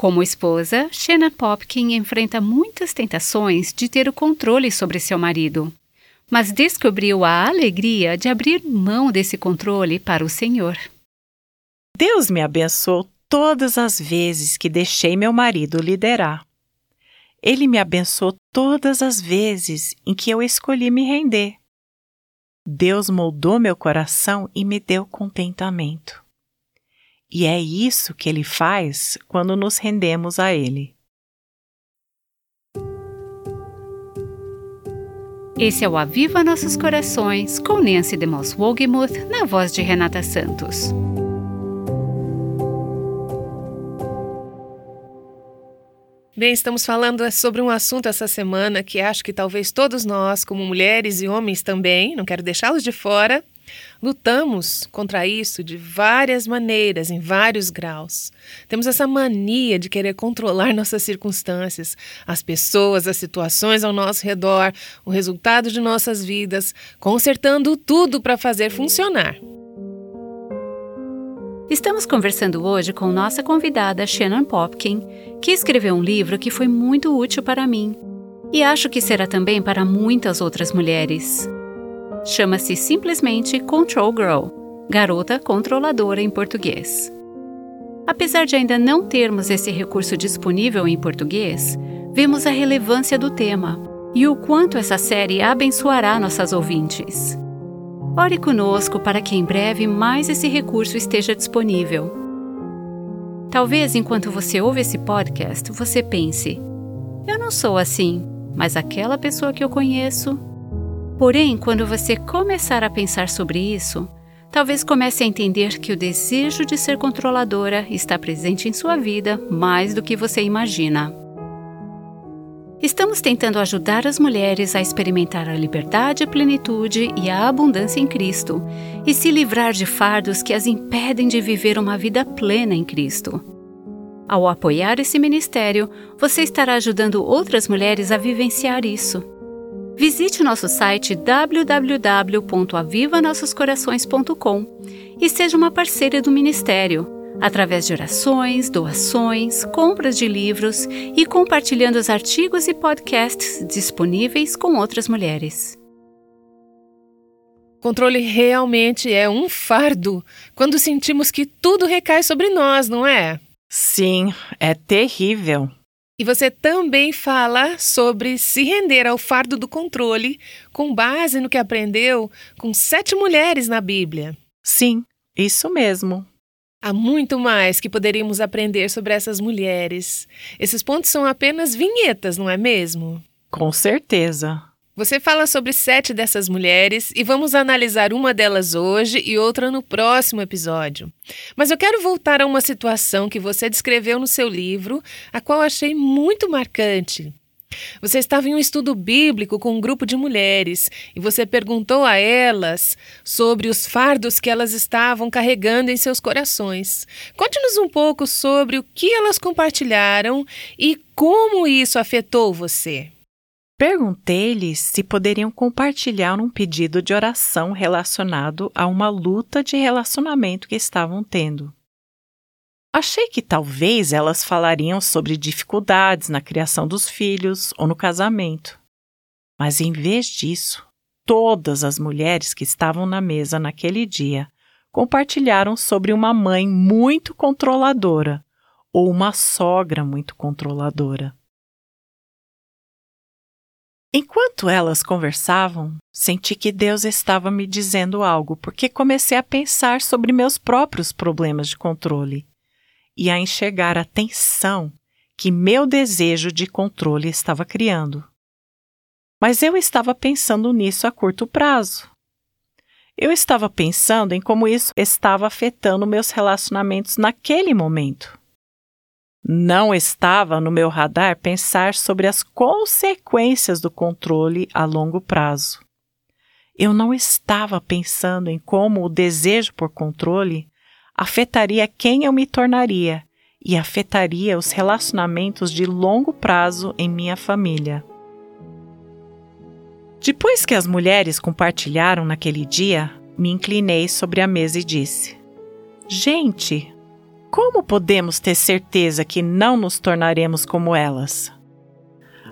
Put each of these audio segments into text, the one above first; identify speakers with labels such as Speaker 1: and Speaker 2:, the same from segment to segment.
Speaker 1: Como esposa, Shannon Popkin enfrenta muitas tentações de ter o controle sobre seu marido, mas descobriu a alegria de abrir mão desse controle para o Senhor.
Speaker 2: Deus me abençoou todas as vezes que deixei meu marido liderar. Ele me abençoou todas as vezes em que eu escolhi me render. Deus moldou meu coração e me deu contentamento. E é isso que ele faz quando nos rendemos a ele.
Speaker 1: Esse é o Aviva Nossos Corações com Nancy DeMoss Wogemuth na voz de Renata Santos.
Speaker 3: Bem, estamos falando sobre um assunto essa semana que acho que talvez todos nós, como mulheres e homens também, não quero deixá-los de fora, Lutamos contra isso de várias maneiras, em vários graus. Temos essa mania de querer controlar nossas circunstâncias, as pessoas, as situações ao nosso redor, o resultado de nossas vidas, consertando tudo para fazer funcionar.
Speaker 1: Estamos conversando hoje com nossa convidada Shannon Popkin, que escreveu um livro que foi muito útil para mim e acho que será também para muitas outras mulheres. Chama-se simplesmente Control Girl, garota controladora em português. Apesar de ainda não termos esse recurso disponível em português, vemos a relevância do tema e o quanto essa série abençoará nossas ouvintes. Ore conosco para que em breve mais esse recurso esteja disponível. Talvez enquanto você ouve esse podcast, você pense: eu não sou assim, mas aquela pessoa que eu conheço Porém, quando você começar a pensar sobre isso, talvez comece a entender que o desejo de ser controladora está presente em sua vida mais do que você imagina. Estamos tentando ajudar as mulheres a experimentar a liberdade, a plenitude e a abundância em Cristo e se livrar de fardos que as impedem de viver uma vida plena em Cristo. Ao apoiar esse ministério, você estará ajudando outras mulheres a vivenciar isso. Visite o nosso site www.avivanossoscorações.com e seja uma parceira do Ministério, através de orações, doações, compras de livros e compartilhando os artigos e podcasts disponíveis com outras mulheres.
Speaker 3: Controle realmente é um fardo quando sentimos que tudo recai sobre nós, não é?
Speaker 2: Sim, é terrível.
Speaker 3: E você também fala sobre se render ao fardo do controle com base no que aprendeu com sete mulheres na Bíblia.
Speaker 2: Sim, isso mesmo.
Speaker 3: Há muito mais que poderíamos aprender sobre essas mulheres. Esses pontos são apenas vinhetas, não é mesmo?
Speaker 2: Com certeza.
Speaker 3: Você fala sobre sete dessas mulheres e vamos analisar uma delas hoje e outra no próximo episódio. Mas eu quero voltar a uma situação que você descreveu no seu livro, a qual achei muito marcante. Você estava em um estudo bíblico com um grupo de mulheres e você perguntou a elas sobre os fardos que elas estavam carregando em seus corações. Conte-nos um pouco sobre o que elas compartilharam e como isso afetou você.
Speaker 2: Perguntei-lhes se poderiam compartilhar um pedido de oração relacionado a uma luta de relacionamento que estavam tendo. Achei que talvez elas falariam sobre dificuldades na criação dos filhos ou no casamento. Mas em vez disso, todas as mulheres que estavam na mesa naquele dia compartilharam sobre uma mãe muito controladora ou uma sogra muito controladora. Enquanto elas conversavam, senti que Deus estava me dizendo algo, porque comecei a pensar sobre meus próprios problemas de controle e a enxergar a tensão que meu desejo de controle estava criando. Mas eu estava pensando nisso a curto prazo. Eu estava pensando em como isso estava afetando meus relacionamentos naquele momento. Não estava no meu radar pensar sobre as consequências do controle a longo prazo. Eu não estava pensando em como o desejo por controle afetaria quem eu me tornaria e afetaria os relacionamentos de longo prazo em minha família. Depois que as mulheres compartilharam naquele dia, me inclinei sobre a mesa e disse: Gente, Como podemos ter certeza que não nos tornaremos como elas?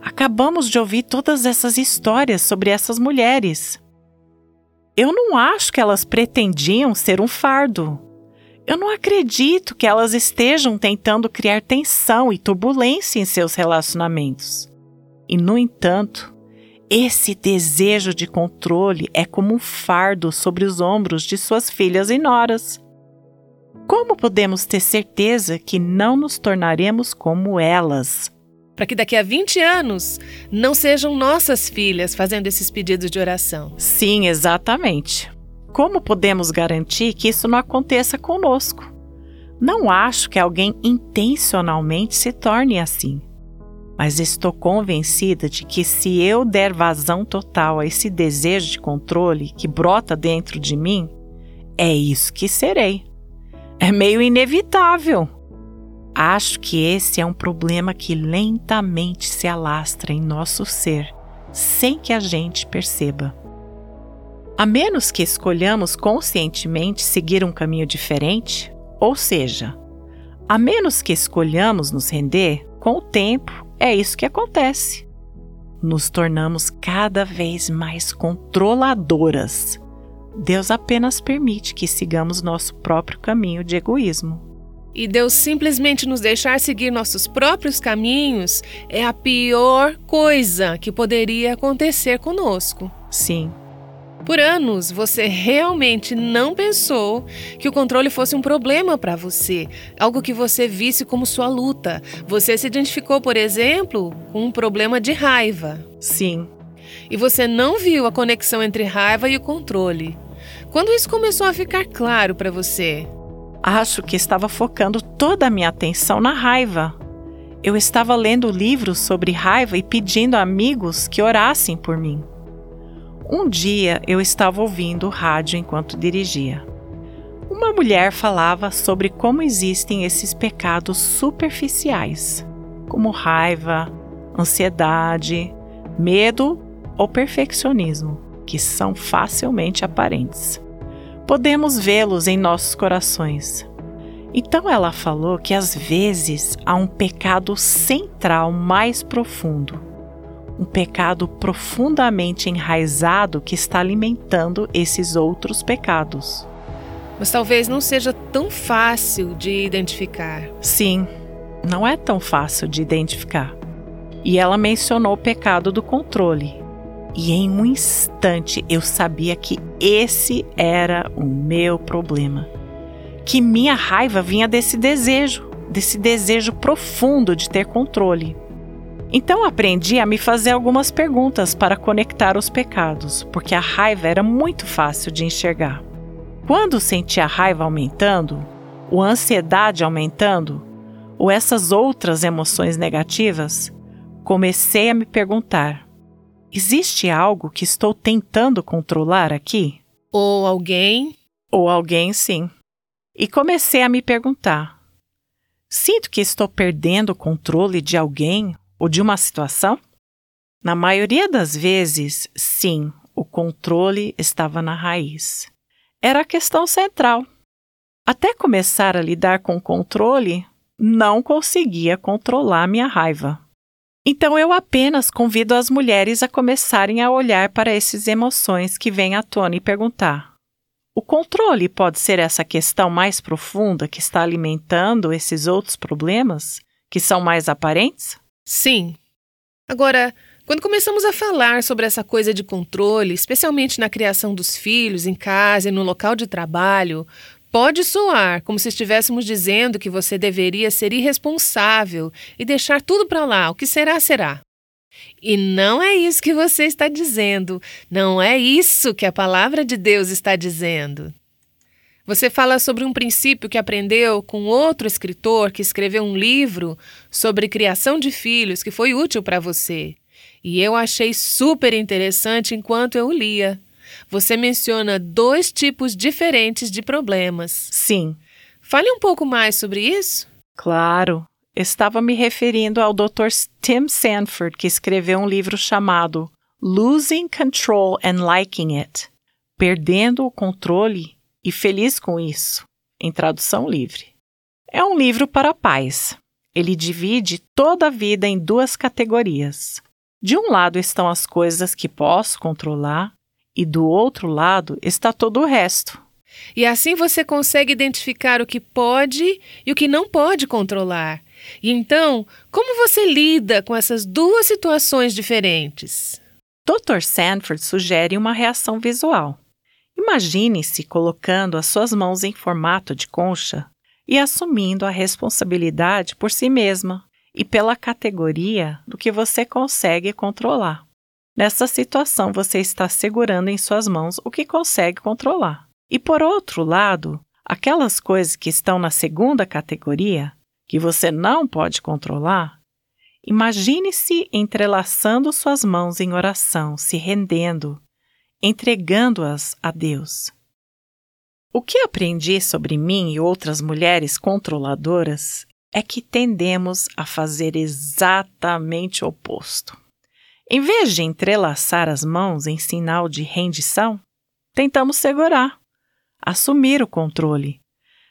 Speaker 2: Acabamos de ouvir todas essas histórias sobre essas mulheres. Eu não acho que elas pretendiam ser um fardo. Eu não acredito que elas estejam tentando criar tensão e turbulência em seus relacionamentos. E, no entanto, esse desejo de controle é como um fardo sobre os ombros de suas filhas e noras. Como podemos ter certeza que não nos tornaremos como elas?
Speaker 3: Para que daqui a 20 anos não sejam nossas filhas fazendo esses pedidos de oração.
Speaker 2: Sim, exatamente. Como podemos garantir que isso não aconteça conosco? Não acho que alguém intencionalmente se torne assim mas estou convencida de que se eu der vazão total a esse desejo de controle que brota dentro de mim, é isso que serei. É meio inevitável. Acho que esse é um problema que lentamente se alastra em nosso ser, sem que a gente perceba. A menos que escolhamos conscientemente seguir um caminho diferente, ou seja, a menos que escolhamos nos render, com o tempo é isso que acontece. Nos tornamos cada vez mais controladoras. Deus apenas permite que sigamos nosso próprio caminho de egoísmo.
Speaker 3: E Deus simplesmente nos deixar seguir nossos próprios caminhos é a pior coisa que poderia acontecer conosco.
Speaker 2: Sim,
Speaker 3: por anos, você realmente não pensou que o controle fosse um problema para você, algo que você visse como sua luta. Você se identificou, por exemplo, com um problema de raiva.
Speaker 2: Sim.
Speaker 3: E você não viu a conexão entre raiva e o controle. Quando isso começou a ficar claro para você?
Speaker 2: Acho que estava focando toda a minha atenção na raiva. Eu estava lendo livros sobre raiva e pedindo a amigos que orassem por mim. Um dia eu estava ouvindo rádio enquanto dirigia. Uma mulher falava sobre como existem esses pecados superficiais, como raiva, ansiedade, medo ou perfeccionismo, que são facilmente aparentes. Podemos vê-los em nossos corações. Então ela falou que às vezes há um pecado central mais profundo um pecado profundamente enraizado que está alimentando esses outros pecados.
Speaker 3: Mas talvez não seja tão fácil de identificar.
Speaker 2: Sim, não é tão fácil de identificar. E ela mencionou o pecado do controle. E em um instante eu sabia que esse era o meu problema. Que minha raiva vinha desse desejo, desse desejo profundo de ter controle. Então aprendi a me fazer algumas perguntas para conectar os pecados, porque a raiva era muito fácil de enxergar. Quando senti a raiva aumentando, ou a ansiedade aumentando, ou essas outras emoções negativas, comecei a me perguntar: existe algo que estou tentando controlar aqui?
Speaker 3: Ou alguém?
Speaker 2: Ou alguém, sim. E comecei a me perguntar: sinto que estou perdendo o controle de alguém ou de uma situação? Na maioria das vezes, sim, o controle estava na raiz. Era a questão central. Até começar a lidar com o controle, não conseguia controlar minha raiva. Então eu apenas convido as mulheres a começarem a olhar para essas emoções que vêm à tona e perguntar: o controle pode ser essa questão mais profunda que está alimentando esses outros problemas, que são mais aparentes?
Speaker 3: Sim. Agora, quando começamos a falar sobre essa coisa de controle, especialmente na criação dos filhos, em casa e no local de trabalho, pode soar como se estivéssemos dizendo que você deveria ser irresponsável e deixar tudo para lá, o que será, será. E não é isso que você está dizendo, não é isso que a palavra de Deus está dizendo. Você fala sobre um princípio que aprendeu com outro escritor que escreveu um livro sobre criação de filhos que foi útil para você. E eu achei super interessante enquanto eu lia. Você menciona dois tipos diferentes de problemas.
Speaker 2: Sim.
Speaker 3: Fale um pouco mais sobre isso.
Speaker 2: Claro. Estava me referindo ao Dr. Tim Sanford, que escreveu um livro chamado Losing Control and Liking It Perdendo o Controle e feliz com isso, em tradução livre. É um livro para pais. Ele divide toda a vida em duas categorias. De um lado estão as coisas que posso controlar, e do outro lado está todo o resto.
Speaker 3: E assim você consegue identificar o que pode e o que não pode controlar. E então, como você lida com essas duas situações diferentes?
Speaker 2: Dr. Sanford sugere uma reação visual. Imagine-se colocando as suas mãos em formato de concha e assumindo a responsabilidade por si mesma e pela categoria do que você consegue controlar. Nessa situação, você está segurando em suas mãos o que consegue controlar. E por outro lado, aquelas coisas que estão na segunda categoria, que você não pode controlar, imagine-se entrelaçando suas mãos em oração, se rendendo, entregando-as a Deus. O que aprendi sobre mim e outras mulheres controladoras é que tendemos a fazer exatamente o oposto. Em vez de entrelaçar as mãos em sinal de rendição, tentamos segurar, assumir o controle.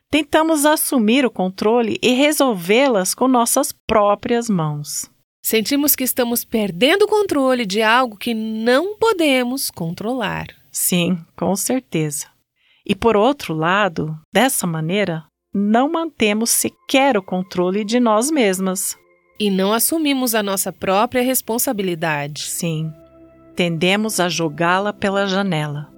Speaker 2: Tentamos assumir o controle e resolvê-las com nossas próprias mãos.
Speaker 3: Sentimos que estamos perdendo o controle de algo que não podemos controlar.
Speaker 2: Sim, com certeza. E por outro lado, dessa maneira, não mantemos sequer o controle de nós mesmas.
Speaker 3: E não assumimos a nossa própria responsabilidade.
Speaker 2: Sim, tendemos a jogá-la pela janela.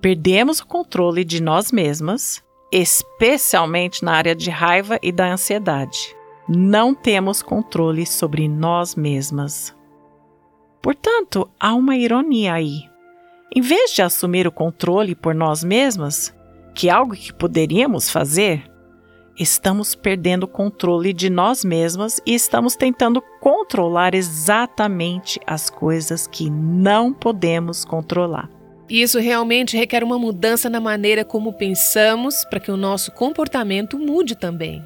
Speaker 2: Perdemos o controle de nós mesmas, especialmente na área de raiva e da ansiedade. Não temos controle sobre nós mesmas. Portanto, há uma ironia aí. Em vez de assumir o controle por nós mesmas, que é algo que poderíamos fazer, estamos perdendo o controle de nós mesmas e estamos tentando controlar exatamente as coisas que não podemos controlar.
Speaker 3: E isso realmente requer uma mudança na maneira como pensamos para que o nosso comportamento mude também.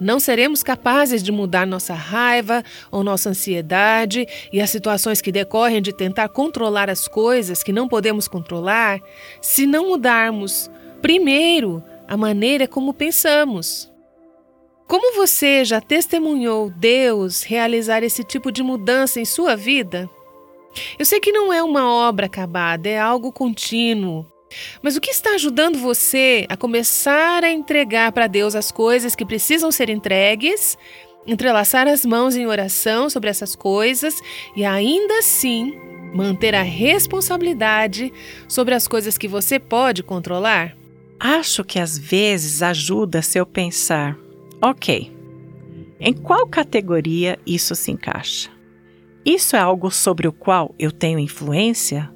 Speaker 3: Não seremos capazes de mudar nossa raiva ou nossa ansiedade e as situações que decorrem de tentar controlar as coisas que não podemos controlar se não mudarmos, primeiro, a maneira como pensamos. Como você já testemunhou Deus realizar esse tipo de mudança em sua vida? Eu sei que não é uma obra acabada, é algo contínuo. Mas o que está ajudando você a começar a entregar para Deus as coisas que precisam ser entregues, entrelaçar as mãos em oração sobre essas coisas e ainda assim manter a responsabilidade sobre as coisas que você pode controlar?
Speaker 2: Acho que às vezes ajuda se eu pensar, ok, em qual categoria isso se encaixa? Isso é algo sobre o qual eu tenho influência?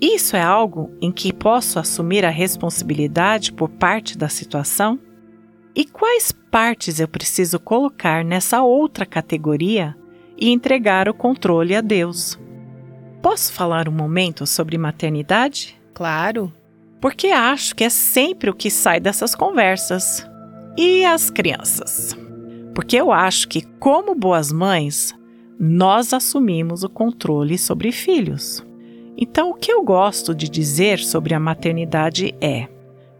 Speaker 2: Isso é algo em que posso assumir a responsabilidade por parte da situação? E quais partes eu preciso colocar nessa outra categoria e entregar o controle a Deus? Posso falar um momento sobre maternidade?
Speaker 3: Claro.
Speaker 2: Porque acho que é sempre o que sai dessas conversas. E as crianças? Porque eu acho que, como boas mães, nós assumimos o controle sobre filhos. Então, o que eu gosto de dizer sobre a maternidade é: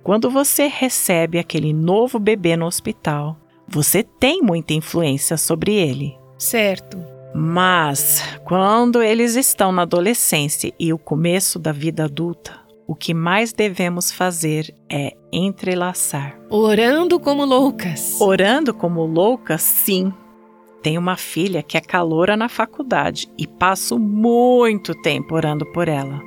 Speaker 2: quando você recebe aquele novo bebê no hospital, você tem muita influência sobre ele.
Speaker 3: Certo.
Speaker 2: Mas, quando eles estão na adolescência e o começo da vida adulta, o que mais devemos fazer é entrelaçar.
Speaker 3: Orando como loucas.
Speaker 2: Orando como loucas, sim, tenho uma filha que é caloura na faculdade e passo muito tempo orando por ela.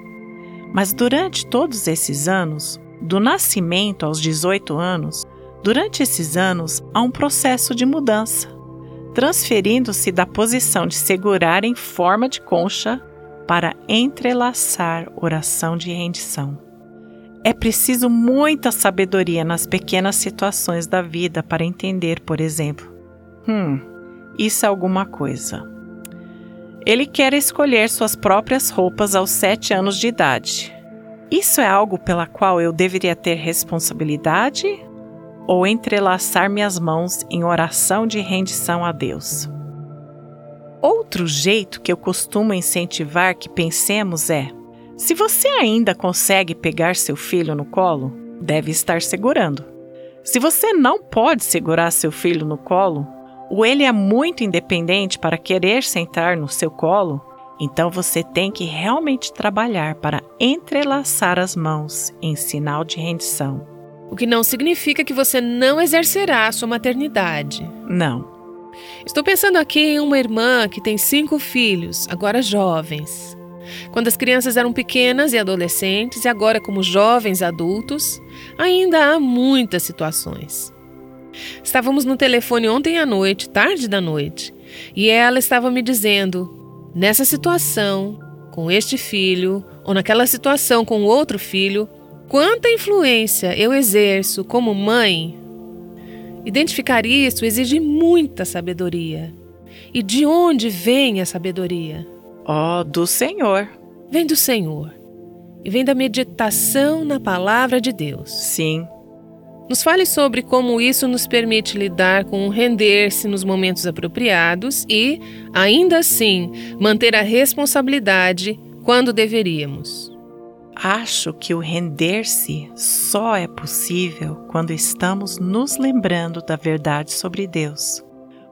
Speaker 2: Mas durante todos esses anos, do nascimento aos 18 anos, durante esses anos há um processo de mudança, transferindo-se da posição de segurar em forma de concha para entrelaçar oração de rendição. É preciso muita sabedoria nas pequenas situações da vida para entender, por exemplo, hum, isso é alguma coisa. Ele quer escolher suas próprias roupas aos sete anos de idade. Isso é algo pela qual eu deveria ter responsabilidade ou entrelaçar minhas mãos em oração de rendição a Deus? Outro jeito que eu costumo incentivar que pensemos é: se você ainda consegue pegar seu filho no colo, deve estar segurando. Se você não pode segurar seu filho no colo, ou ele é muito independente para querer sentar no seu colo, então você tem que realmente trabalhar para entrelaçar as mãos em sinal de rendição.
Speaker 3: O que não significa que você não exercerá a sua maternidade.
Speaker 2: Não.
Speaker 3: Estou pensando aqui em uma irmã que tem cinco filhos, agora jovens. Quando as crianças eram pequenas e adolescentes, e agora, como jovens adultos, ainda há muitas situações. Estávamos no telefone ontem à noite, tarde da noite, e ela estava me dizendo: nessa situação, com este filho, ou naquela situação com outro filho, quanta influência eu exerço como mãe. Identificar isso exige muita sabedoria. E de onde vem a sabedoria?
Speaker 2: Oh, do Senhor.
Speaker 3: Vem do Senhor. E vem da meditação na palavra de Deus.
Speaker 2: Sim.
Speaker 3: Nos fale sobre como isso nos permite lidar com o render-se nos momentos apropriados e, ainda assim, manter a responsabilidade quando deveríamos.
Speaker 2: Acho que o render-se só é possível quando estamos nos lembrando da verdade sobre Deus.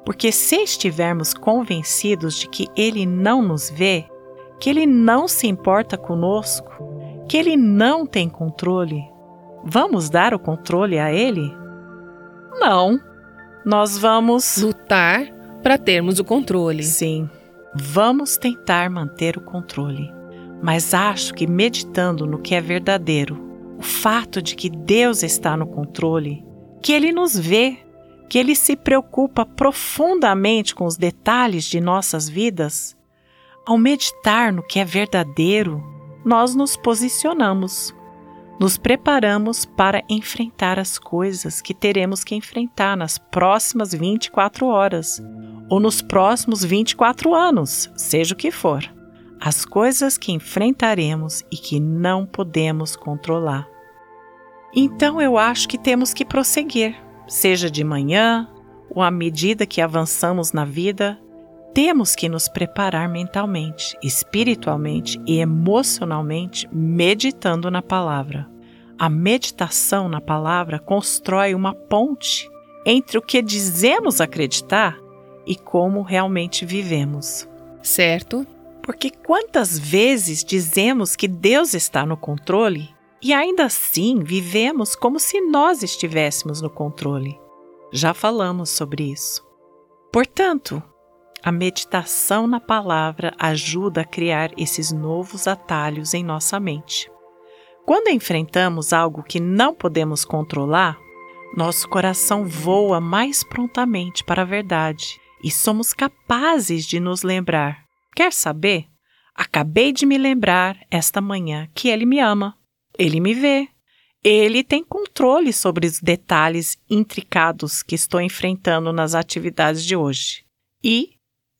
Speaker 2: Porque se estivermos convencidos de que Ele não nos vê, que Ele não se importa conosco, que Ele não tem controle, vamos dar o controle a Ele? Não. Nós vamos
Speaker 3: lutar para termos o controle.
Speaker 2: Sim, vamos tentar manter o controle. Mas acho que meditando no que é verdadeiro, o fato de que Deus está no controle, que Ele nos vê, que Ele se preocupa profundamente com os detalhes de nossas vidas, ao meditar no que é verdadeiro, nós nos posicionamos, nos preparamos para enfrentar as coisas que teremos que enfrentar nas próximas 24 horas ou nos próximos 24 anos, seja o que for. As coisas que enfrentaremos e que não podemos controlar. Então eu acho que temos que prosseguir seja de manhã ou à medida que avançamos na vida, temos que nos preparar mentalmente, espiritualmente e emocionalmente, meditando na palavra. A meditação na palavra constrói uma ponte entre o que dizemos acreditar e como realmente vivemos.
Speaker 3: Certo?
Speaker 2: Porque quantas vezes dizemos que Deus está no controle e ainda assim vivemos como se nós estivéssemos no controle. Já falamos sobre isso. Portanto, a meditação na palavra ajuda a criar esses novos atalhos em nossa mente. Quando enfrentamos algo que não podemos controlar, nosso coração voa mais prontamente para a verdade e somos capazes de nos lembrar. Quer saber? Acabei de me lembrar esta manhã que Ele me ama. Ele me vê. Ele tem controle sobre os detalhes intricados que estou enfrentando nas atividades de hoje. E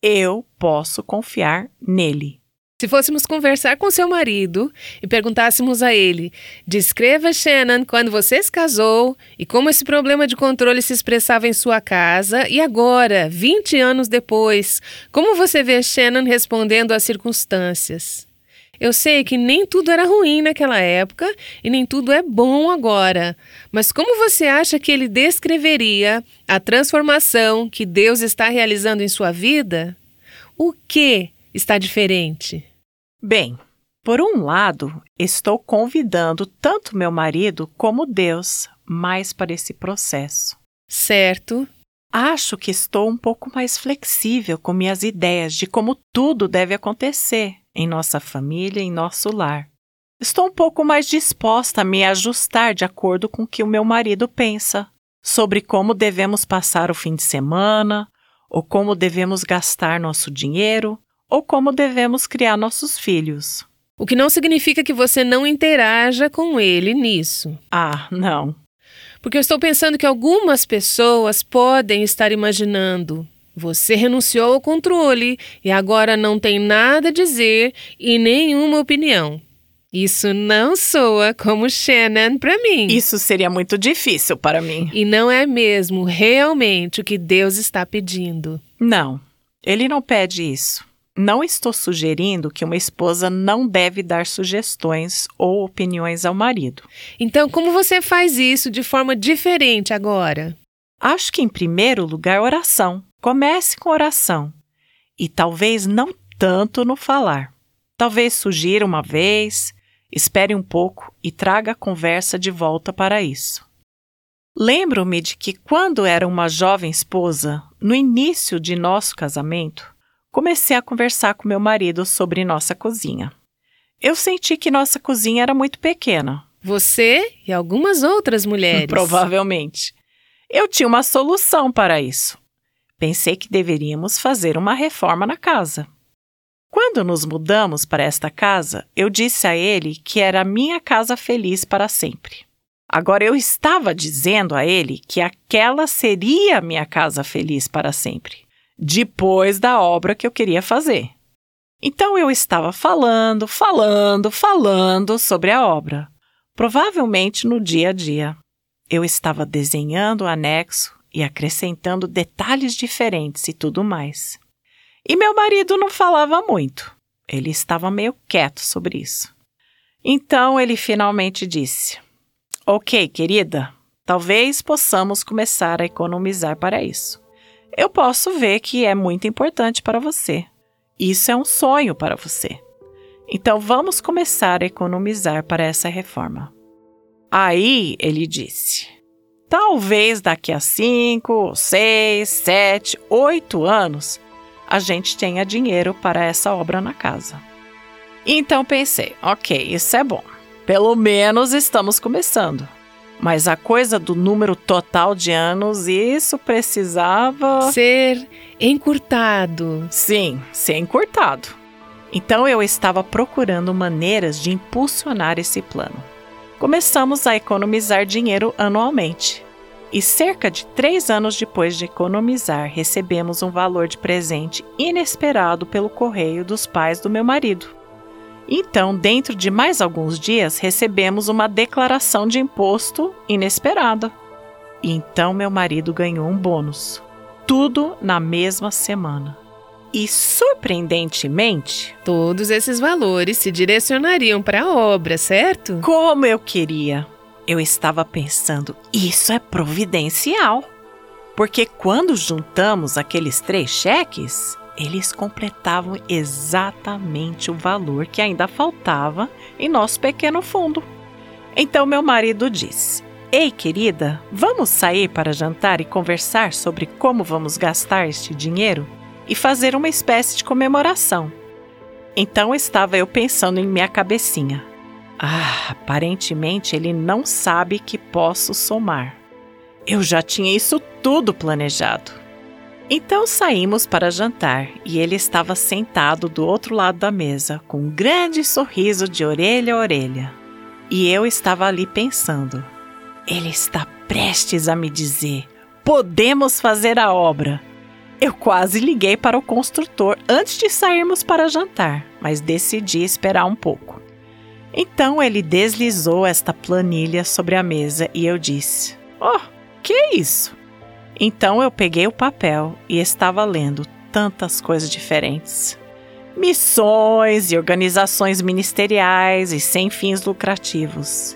Speaker 2: eu posso confiar nele.
Speaker 3: Se fôssemos conversar com seu marido e perguntássemos a ele: descreva, Shannon, quando você se casou e como esse problema de controle se expressava em sua casa, e agora, 20 anos depois, como você vê Shannon respondendo às circunstâncias? Eu sei que nem tudo era ruim naquela época e nem tudo é bom agora. Mas como você acha que ele descreveria a transformação que Deus está realizando em sua vida? O que está diferente?
Speaker 2: Bem, por um lado, estou convidando tanto meu marido como Deus mais para esse processo.
Speaker 3: Certo.
Speaker 2: Acho que estou um pouco mais flexível com minhas ideias de como tudo deve acontecer em nossa família, em nosso lar. Estou um pouco mais disposta a me ajustar de acordo com o que o meu marido pensa sobre como devemos passar o fim de semana, ou como devemos gastar nosso dinheiro, ou como devemos criar nossos filhos.
Speaker 3: O que não significa que você não interaja com ele nisso.
Speaker 2: Ah, não.
Speaker 3: Porque eu estou pensando que algumas pessoas podem estar imaginando: você renunciou ao controle e agora não tem nada a dizer e nenhuma opinião. Isso não soa como Shannon para mim.
Speaker 2: Isso seria muito difícil para mim.
Speaker 3: E não é mesmo realmente o que Deus está pedindo.
Speaker 2: Não, ele não pede isso. Não estou sugerindo que uma esposa não deve dar sugestões ou opiniões ao marido.
Speaker 3: Então, como você faz isso de forma diferente agora?
Speaker 2: Acho que, em primeiro lugar, oração. Comece com oração. E talvez não tanto no falar. Talvez sugira uma vez, espere um pouco e traga a conversa de volta para isso. Lembro-me de que, quando era uma jovem esposa, no início de nosso casamento, comecei a conversar com meu marido sobre nossa cozinha. Eu senti que nossa cozinha era muito pequena.
Speaker 3: Você e algumas outras mulheres.
Speaker 2: Provavelmente. Eu tinha uma solução para isso. Pensei que deveríamos fazer uma reforma na casa. Quando nos mudamos para esta casa, eu disse a ele que era a minha casa feliz para sempre. Agora eu estava dizendo a ele que aquela seria a minha casa feliz para sempre depois da obra que eu queria fazer. Então eu estava falando, falando, falando sobre a obra. Provavelmente no dia a dia. Eu estava desenhando o anexo e acrescentando detalhes diferentes e tudo mais. E meu marido não falava muito. Ele estava meio quieto sobre isso. Então ele finalmente disse: Ok, querida, talvez possamos começar a economizar para isso eu posso ver que é muito importante para você. Isso é um sonho para você. Então vamos começar a economizar para essa reforma. Aí ele disse: talvez daqui a cinco, seis, sete, oito anos a gente tenha dinheiro para essa obra na casa. Então pensei: ok, isso é bom. Pelo menos estamos começando. Mas a coisa do número total de anos, isso precisava.
Speaker 3: Ser encurtado.
Speaker 2: Sim, ser encurtado. Então eu estava procurando maneiras de impulsionar esse plano. Começamos a economizar dinheiro anualmente. E cerca de três anos depois de economizar, recebemos um valor de presente inesperado pelo correio dos pais do meu marido. Então, dentro de mais alguns dias, recebemos uma declaração de imposto inesperada. Então meu marido ganhou um bônus. Tudo na mesma semana. E surpreendentemente,
Speaker 3: todos esses valores se direcionariam para a obra, certo?
Speaker 2: Como eu queria! Eu estava pensando, isso é providencial. Porque quando juntamos aqueles três cheques, eles completavam exatamente o valor que ainda faltava em nosso pequeno fundo. Então meu marido disse: Ei, querida, vamos sair para jantar e conversar sobre como vamos gastar este dinheiro e fazer uma espécie de comemoração. Então estava eu pensando em minha cabecinha. Ah, aparentemente ele não sabe que posso somar. Eu já tinha isso tudo planejado. Então saímos para jantar e ele estava sentado do outro lado da mesa, com um grande sorriso de orelha a orelha. E eu estava ali pensando: ele está prestes a me dizer: podemos fazer a obra. Eu quase liguei para o construtor antes de sairmos para jantar, mas decidi esperar um pouco. Então ele deslizou esta planilha sobre a mesa e eu disse: Oh, que é isso? Então eu peguei o papel e estava lendo tantas coisas diferentes. Missões e organizações ministeriais e sem fins lucrativos.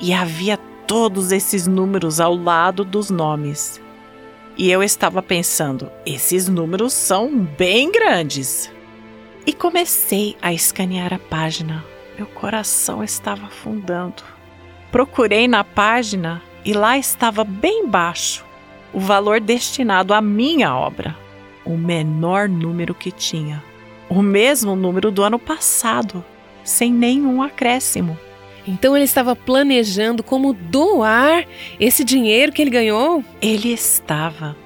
Speaker 2: E havia todos esses números ao lado dos nomes. E eu estava pensando, esses números são bem grandes. E comecei a escanear a página. Meu coração estava afundando. Procurei na página e lá estava bem baixo o valor destinado à minha obra, o menor número que tinha, o mesmo número do ano passado, sem nenhum acréscimo.
Speaker 3: Então ele estava planejando como doar esse dinheiro que ele ganhou?
Speaker 2: Ele estava.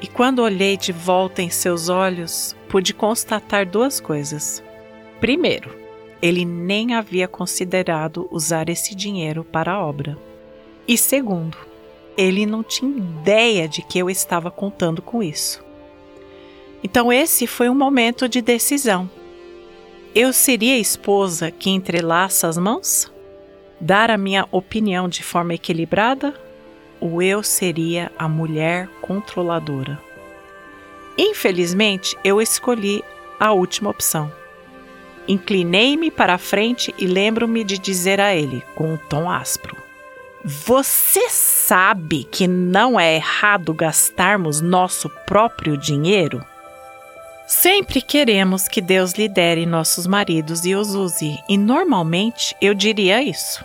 Speaker 2: E quando olhei de volta em seus olhos, pude constatar duas coisas. Primeiro, ele nem havia considerado usar esse dinheiro para a obra. E segundo, ele não tinha ideia de que eu estava contando com isso. Então, esse foi um momento de decisão. Eu seria a esposa que entrelaça as mãos? Dar a minha opinião de forma equilibrada? Ou eu seria a mulher controladora? Infelizmente, eu escolhi a última opção. Inclinei-me para a frente e lembro-me de dizer a ele, com um tom áspro: Você sabe que não é errado gastarmos nosso próprio dinheiro? Sempre queremos que Deus lidere nossos maridos e os use, e normalmente eu diria isso.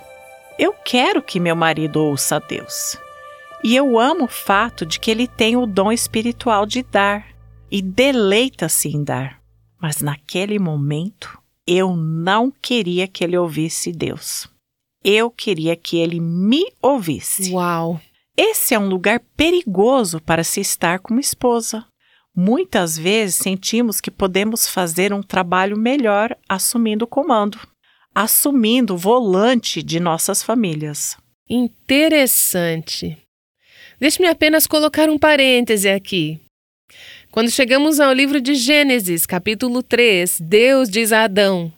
Speaker 2: Eu quero que meu marido ouça a Deus. E eu amo o fato de que ele tem o dom espiritual de dar e deleita-se em dar. Mas naquele momento, eu não queria que ele ouvisse Deus. Eu queria que ele me ouvisse.
Speaker 3: Uau!
Speaker 2: Esse é um lugar perigoso para se estar como esposa. Muitas vezes sentimos que podemos fazer um trabalho melhor assumindo o comando, assumindo o volante de nossas famílias.
Speaker 3: Interessante. Deixe-me apenas colocar um parêntese aqui. Quando chegamos ao livro de Gênesis, capítulo 3, Deus diz a Adão: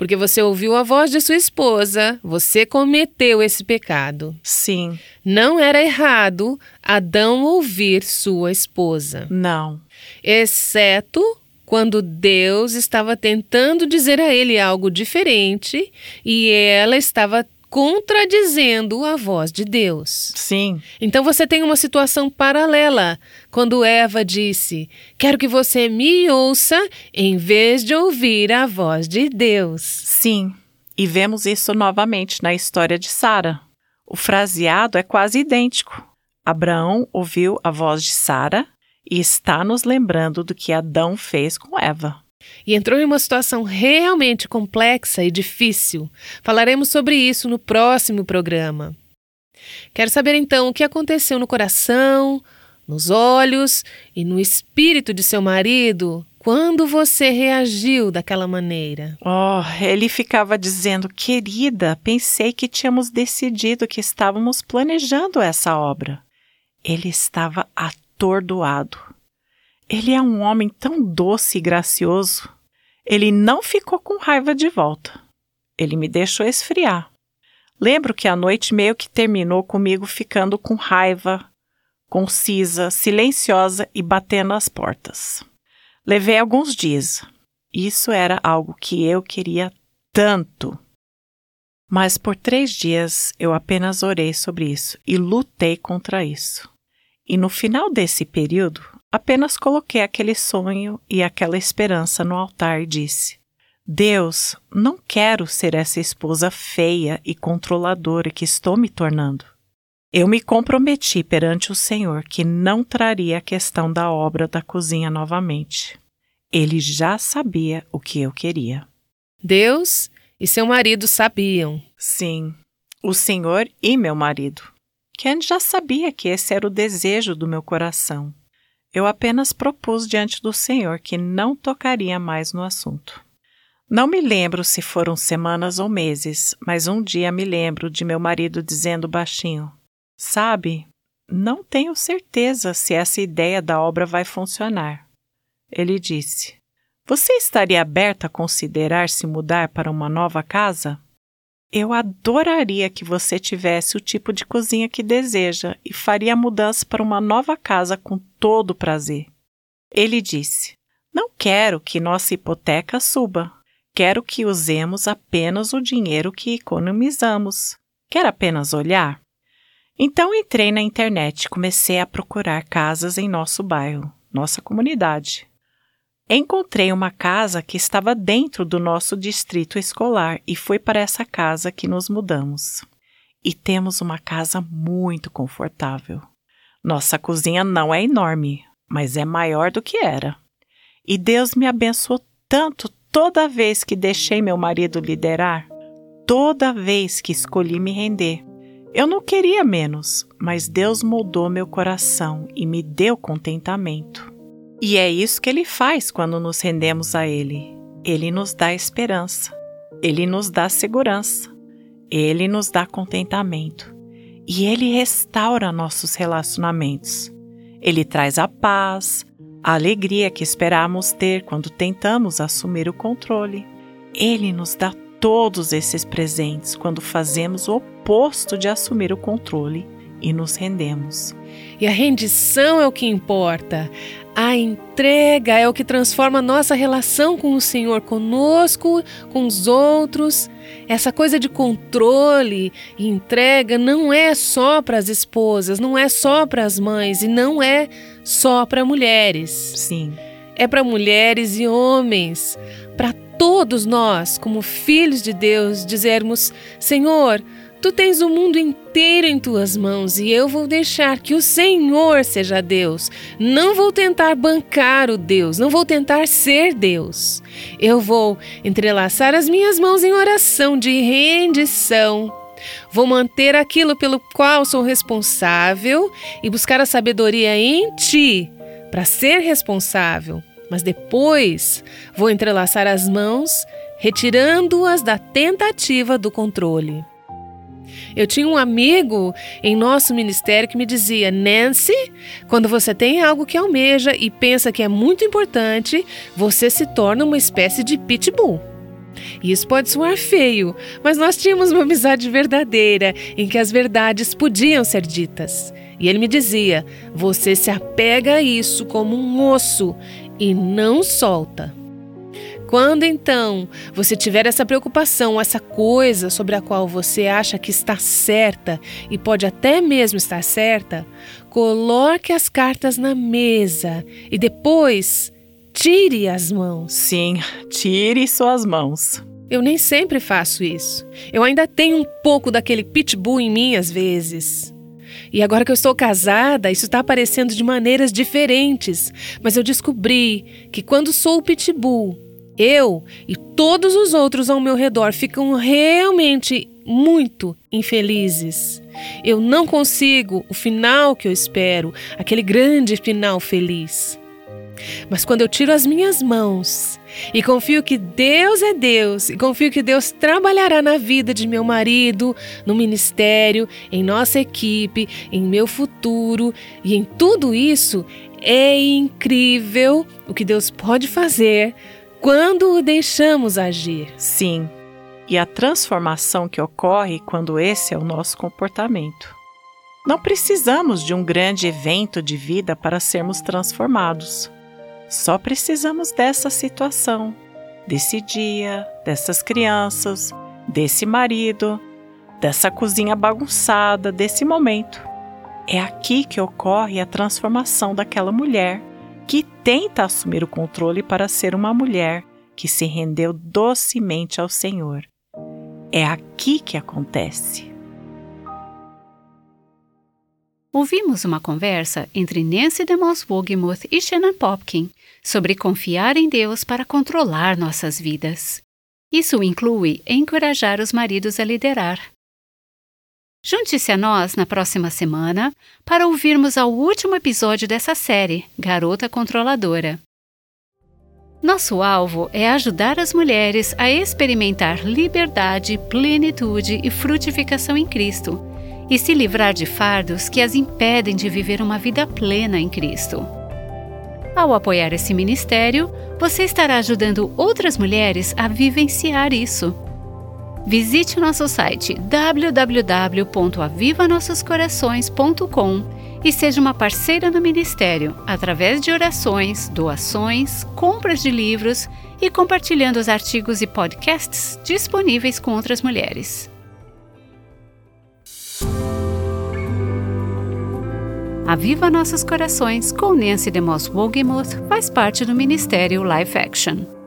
Speaker 3: porque você ouviu a voz de sua esposa, você cometeu esse pecado.
Speaker 2: Sim.
Speaker 3: Não era errado Adão ouvir sua esposa.
Speaker 2: Não.
Speaker 3: Exceto quando Deus estava tentando dizer a ele algo diferente e ela estava contradizendo a voz de Deus.
Speaker 2: Sim.
Speaker 3: Então você tem uma situação paralela quando Eva disse: Quero que você me ouça em vez de ouvir a voz de Deus.
Speaker 2: Sim. E vemos isso novamente na história de Sara. O fraseado é quase idêntico. Abraão ouviu a voz de Sara e está nos lembrando do que Adão fez com Eva
Speaker 3: e entrou em uma situação realmente complexa e difícil. Falaremos sobre isso no próximo programa. Quero saber então o que aconteceu no coração, nos olhos e no espírito de seu marido quando você reagiu daquela maneira.
Speaker 2: Oh, ele ficava dizendo: Querida, pensei que tínhamos decidido que estávamos planejando essa obra. Ele estava atordoado. Ele é um homem tão doce e gracioso. Ele não ficou com raiva de volta. Ele me deixou esfriar. Lembro que a noite meio que terminou comigo ficando com raiva, concisa, silenciosa e batendo as portas. Levei alguns dias. Isso era algo que eu queria tanto. Mas por três dias eu apenas orei sobre isso e lutei contra isso. E no final desse período, Apenas coloquei aquele sonho e aquela esperança no altar e disse: Deus, não quero ser essa esposa feia e controladora que estou me tornando. Eu me comprometi perante o Senhor que não traria a questão da obra da cozinha novamente. Ele já sabia o que eu queria.
Speaker 3: Deus e seu marido sabiam.
Speaker 2: Sim, o Senhor e meu marido. Ken já sabia que esse era o desejo do meu coração. Eu apenas propus diante do Senhor que não tocaria mais no assunto. Não me lembro se foram semanas ou meses, mas um dia me lembro de meu marido dizendo baixinho: Sabe, não tenho certeza se essa ideia da obra vai funcionar. Ele disse: Você estaria aberta a considerar se mudar para uma nova casa? Eu adoraria que você tivesse o tipo de cozinha que deseja e faria a mudança para uma nova casa com todo prazer. Ele disse: Não quero que nossa hipoteca suba. Quero que usemos apenas o dinheiro que economizamos. Quer apenas olhar? Então entrei na internet e comecei a procurar casas em nosso bairro, nossa comunidade. Encontrei uma casa que estava dentro do nosso distrito escolar e foi para essa casa que nos mudamos. E temos uma casa muito confortável. Nossa cozinha não é enorme, mas é maior do que era. E Deus me abençoou tanto toda vez que deixei meu marido liderar, toda vez que escolhi me render. Eu não queria menos, mas Deus moldou meu coração e me deu contentamento. E é isso que ele faz quando nos rendemos a ele. Ele nos dá esperança, ele nos dá segurança, ele nos dá contentamento e ele restaura nossos relacionamentos. Ele traz a paz, a alegria que esperamos ter quando tentamos assumir o controle. Ele nos dá todos esses presentes quando fazemos o oposto de assumir o controle e nos rendemos.
Speaker 3: E a rendição é o que importa. A entrega é o que transforma nossa relação com o Senhor, conosco, com os outros. Essa coisa de controle e entrega não é só para as esposas, não é só para as mães e não é só para mulheres.
Speaker 2: Sim.
Speaker 3: É para mulheres e homens, para todos nós, como filhos de Deus, dizermos: Senhor, Tu tens o mundo inteiro em tuas mãos e eu vou deixar que o Senhor seja Deus. Não vou tentar bancar o Deus, não vou tentar ser Deus. Eu vou entrelaçar as minhas mãos em oração de rendição. Vou manter aquilo pelo qual sou responsável e buscar a sabedoria em ti para ser responsável. Mas depois vou entrelaçar as mãos, retirando-as da tentativa do controle. Eu tinha um amigo em nosso ministério que me dizia: Nancy, quando você tem algo que almeja e pensa que é muito importante, você se torna uma espécie de pitbull. Isso pode soar feio, mas nós tínhamos uma amizade verdadeira em que as verdades podiam ser ditas. E ele me dizia: você se apega a isso como um osso e não solta. Quando então você tiver essa preocupação, essa coisa sobre a qual você acha que está certa e pode até mesmo estar certa, coloque as cartas na mesa e depois tire as mãos.
Speaker 2: Sim, tire suas mãos.
Speaker 3: Eu nem sempre faço isso. Eu ainda tenho um pouco daquele pitbull em mim às vezes. E agora que eu estou casada, isso está aparecendo de maneiras diferentes. Mas eu descobri que quando sou o pitbull, eu e todos os outros ao meu redor ficam realmente muito infelizes. Eu não consigo o final que eu espero, aquele grande final feliz. Mas quando eu tiro as minhas mãos e confio que Deus é Deus, e confio que Deus trabalhará na vida de meu marido, no ministério, em nossa equipe, em meu futuro e em tudo isso, é incrível o que Deus pode fazer quando o deixamos agir.
Speaker 2: Sim, e a transformação que ocorre quando esse é o nosso comportamento. Não precisamos de um grande evento de vida para sermos transformados. Só precisamos dessa situação, desse dia, dessas crianças, desse marido, dessa cozinha bagunçada, desse momento. É aqui que ocorre a transformação daquela mulher que tenta assumir o controle para ser uma mulher que se rendeu docemente ao Senhor. É aqui que acontece.
Speaker 1: Ouvimos uma conversa entre Nancy DeMoss Wogemuth e Shannon Popkin sobre confiar em Deus para controlar nossas vidas. Isso inclui encorajar os maridos a liderar, Junte-se a nós na próxima semana para ouvirmos ao último episódio dessa série, Garota Controladora. Nosso alvo é ajudar as mulheres a experimentar liberdade, plenitude e frutificação em Cristo e se livrar de fardos que as impedem de viver uma vida plena em Cristo. Ao apoiar esse ministério, você estará ajudando outras mulheres a vivenciar isso. Visite o nosso site www.avivanossoscorações.com e seja uma parceira no ministério através de orações, doações, compras de livros e compartilhando os artigos e podcasts disponíveis com outras mulheres. Aviva Nossos Corações com Nancy DeMoss Wogemuth faz parte do Ministério Life Action.